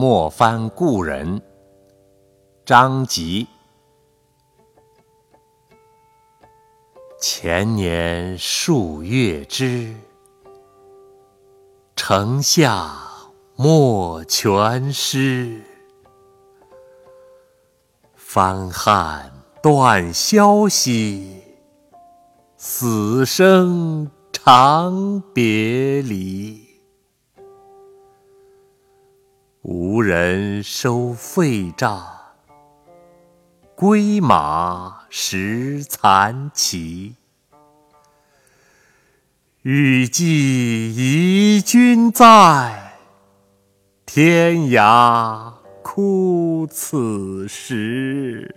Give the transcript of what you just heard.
莫翻故人，张籍。前年数月之，城下莫全诗。翻汉断消息，死生长别离。无人收废帐，归马食残骑。欲寄遗君在，天涯哭此时。